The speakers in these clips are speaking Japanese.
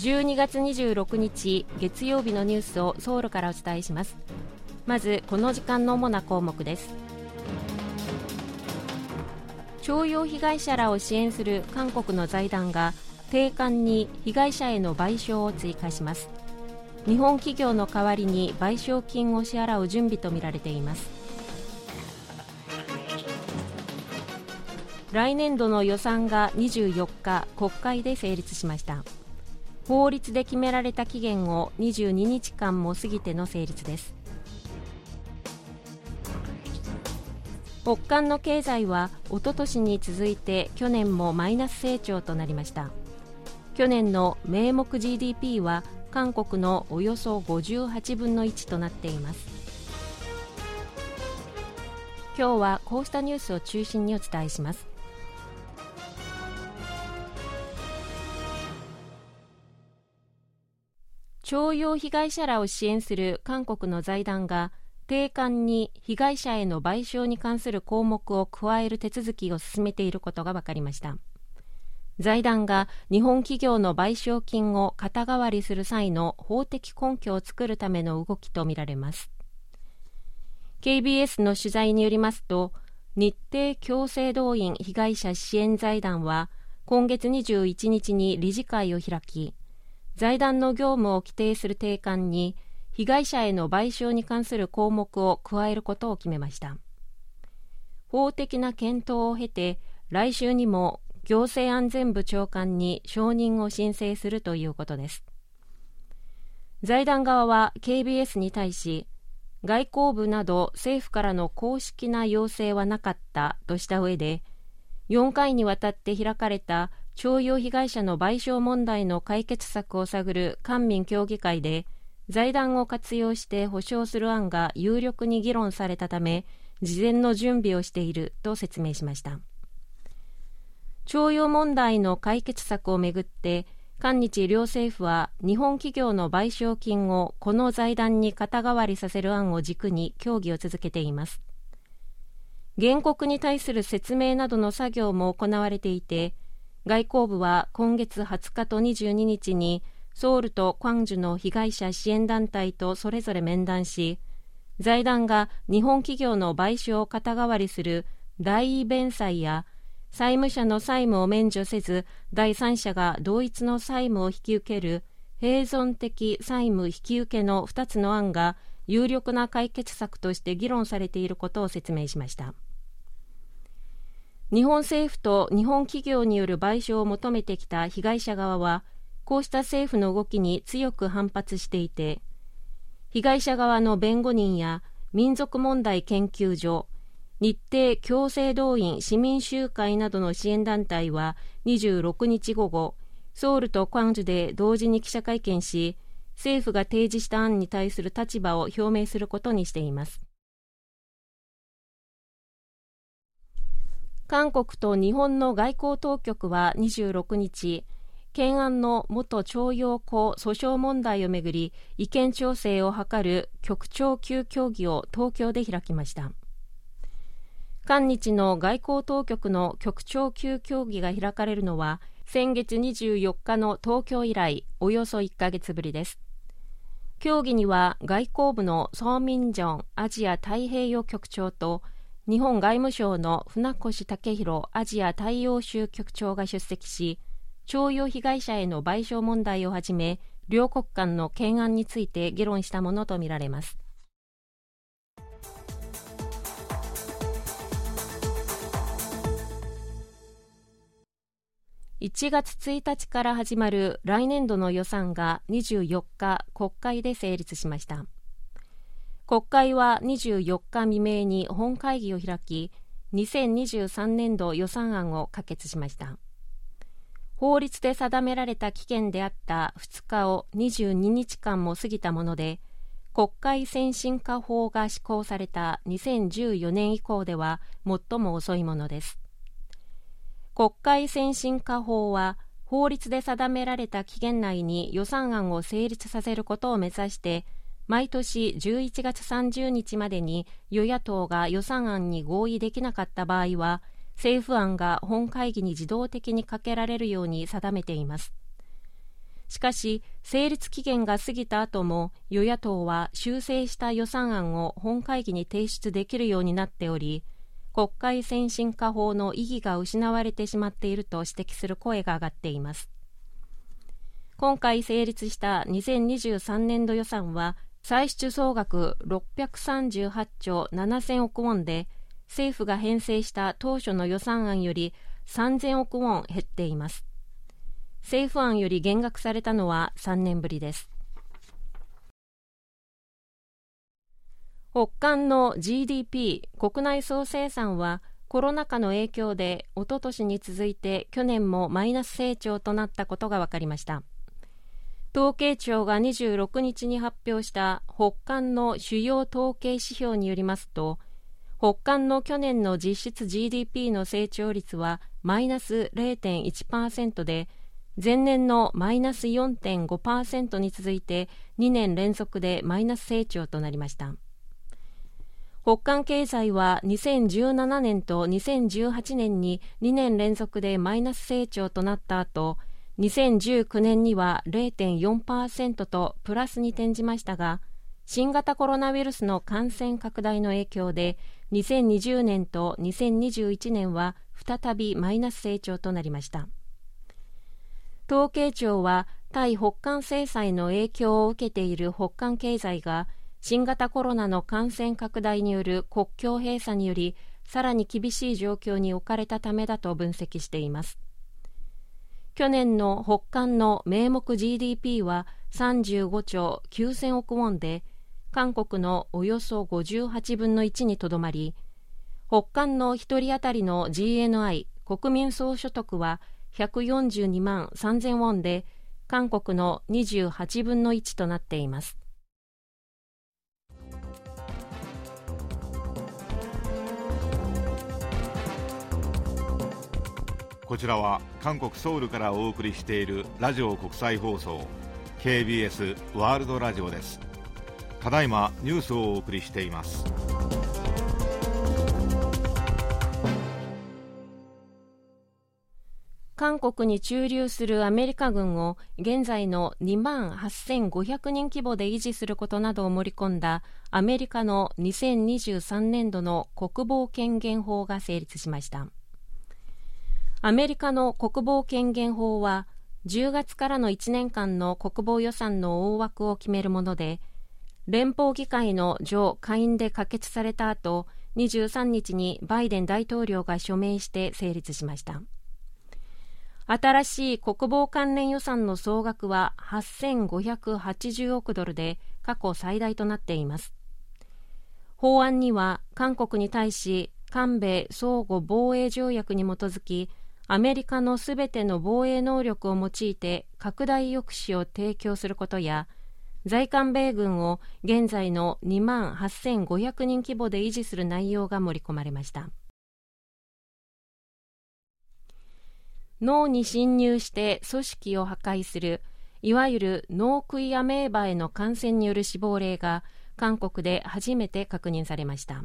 12月26日月曜日のニュースをソウルからお伝えします。まずこの時間の主な項目です。徴用被害者らを支援する韓国の財団が定款に被害者への賠償を追加します。日本企業の代わりに賠償金を支払う準備とみられています。来年度の予算が24日国会で成立しました。法律で決められた期限を22日間も過ぎての成立です。北韓の経済はおととしに続いて去年もマイナス成長となりました。去年の名目 GDP は韓国のおよそ58分の1となっています。今日はこうしたニュースを中心にお伝えします。徴用被害者らを支援する韓国の財団が定款に被害者への賠償に関する項目を加える手続きを進めていることが分かりました。財団が日本企業の賠償金を肩代わりする際の法的根拠を作るための動きとみられます。KBS の取材によりますと日程強制動員被害者支援財団は今月21日に理事会を開き財団の業務を規定する定款に被害者への賠償に関する項目を加えることを決めました。法的な検討を経て来週にも行政安全部長官に承認を申請するということです。財団側は KBS に対し外交部など政府からの公式な要請はなかったとした上で4回にわたって開かれた徴用被害者の賠償問題の解決策を探る官民協議会で財団を活用して保障する案が有力に議論されたため事前の準備をしていると説明しました。徴用問題の解決策をめぐって韓日両政府は日本企業の賠償金をこの財団に肩代わりさせる案を軸に協議を続けています。原告に対する説明などの作業も行われていて外交部は今月20日と22日にソウルとクァンジュの被害者支援団体とそれぞれ面談し財団が日本企業の賠償を肩代わりする代位弁済や債務者の債務を免除せず第三者が同一の債務を引き受ける併存的債務引き受けの2つの案が有力な解決策として議論されていることを説明しました。日本政府と日本企業による賠償を求めてきた被害者側はこうした政府の動きに強く反発していて被害者側の弁護人や民族問題研究所日程強制動員市民集会などの支援団体は26日午後ソウルとクァンジュで同時に記者会見し政府が提示した案に対する立場を表明することにしています。韓国と日本の外交当局は26日懸案の元徴用工訴訟問題をめぐり意見調整を図る局長級協議を東京で開きました。韓日の外交当局の局長級協議が開かれるのは先月24日の東京以来およそ1ヶ月ぶりです。協議には外交部のソーミンジョンアジア太平洋局長と日本外務省の船越武弘アジア太陽州局長が出席し徴用被害者への賠償問題をはじめ両国間の懸案について議論したものとみられます。1月1日から始まる来年度の予算が24日国会で成立しました。国会は24日未明に本会議を開き2023年度予算案を可決しました。法律で定められた期限であった2日を22日間も過ぎたもので国会先進化法が施行された2014年以降では最も遅いものです。国会先進化法は法律で定められた期限内に予算案を成立させることを目指して毎年11月30日までに与野党が予算案に合意できなかった場合は政府案が本会議に自動的にかけられるように定めています。しかし成立期限が過ぎた後も与野党は修正した予算案を本会議に提出できるようになっており国会先進化法の意義が失われてしまっていると指摘する声が上がっています。今回成立した2023年度予算は歳出総額638兆7000億ウォンで政府が編成した当初の予算案より3000億ウォン減っています。政府案より減額されたのは3年ぶりです。北韓の GDP 国内総生産はコロナ禍の影響でおととしに続いて去年もマイナス成長となったことが分かりました。統計庁が26日に発表した北韓の主要統計指標によりますと北韓の去年の実質 GDP の成長率はマイナス0.1%で前年のマイナス4.5%に続いて2年連続でマイナス成長となりました。北韓経済は2017年と2018年に2年連続でマイナス成長となった後2019年には0.4%とプラスに転じましたが新型コロナウイルスの感染拡大の影響で2020年と2021年は再びマイナス成長となりました。統計庁は対北韓制裁の影響を受けている北韓経済が新型コロナの感染拡大による国境閉鎖によりさらに厳しい状況に置かれたためだと分析しています。去年の北韓の名目 GDP は35兆9000億ウォンで韓国のおよそ58分の1にとどまり北韓の1人当たりの GNI 国民総所得は142万3000ウォンで韓国の28分の1となっています。こちらは韓国ソウルからお送りしているラジオ国際放送 KBS ワールドラジオです。ただいまニュースをお送りしています。韓国に駐留するアメリカ軍を現在の2万8500人規模で維持することなどを盛り込んだアメリカの2023年度の国防権限法が成立しました。アメリカの国防権限法は10月からの1年間の国防予算の大枠を決めるもので連邦議会の上下院で可決された後23日にバイデン大統領が署名して成立しました。新しい国防関連予算の総額は8580億ドルで過去最大となっています。法案には韓国に対し韓米相互防衛条約に基づきアメリカのすべての防衛能力を用いて拡大抑止を提供することや在韓米軍を現在の2万8500人規模で維持する内容が盛り込まれました。脳に侵入して組織を破壊するいわゆる脳食いアメーバへの感染による死亡例が韓国で初めて確認されました。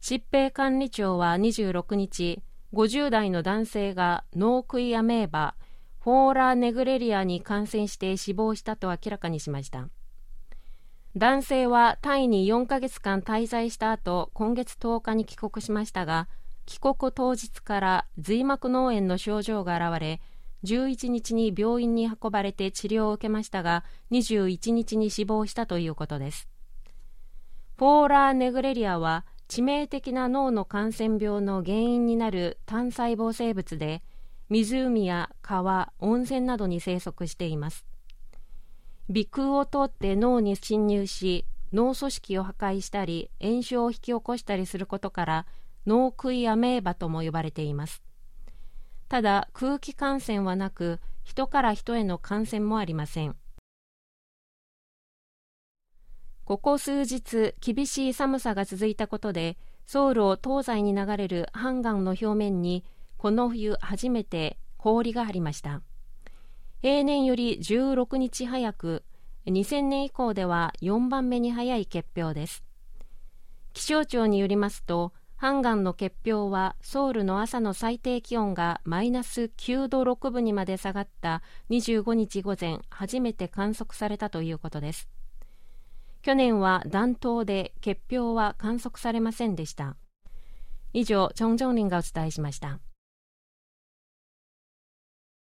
疾病管理庁は26日50代の男性が脳食いアメーバフォーラーネグレリアに感染して死亡したと明らかにしました。男性はタイに4ヶ月間滞在した後今月10日に帰国しましたが帰国当日から髄膜脳炎の症状が現れ11日に病院に運ばれて治療を受けましたが21日に死亡したということです。フォーラーネグレリアは致命的な脳の感染病の原因になる単細胞生物で湖や川、温泉などに生息しています。鼻腔を通って脳に侵入し脳組織を破壊したり炎症を引き起こしたりすることから脳食いアメーバとも呼ばれています。ただ空気感染はなく人から人への感染もありません。ここ数日厳しい寒さが続いたことでソウルを東西に流れるハンガンの表面にこの冬初めて氷が張りました。平年より16日早く2000年以降では4番目に早い結氷です。気象庁によりますとハンガンの結氷はソウルの朝の最低気温がマイナス9度6分にまで下がった25日午前初めて観測されたということです。去年は暖冬で結氷は観測されませんでした。以上チョン・ジョンリンがお伝えしました。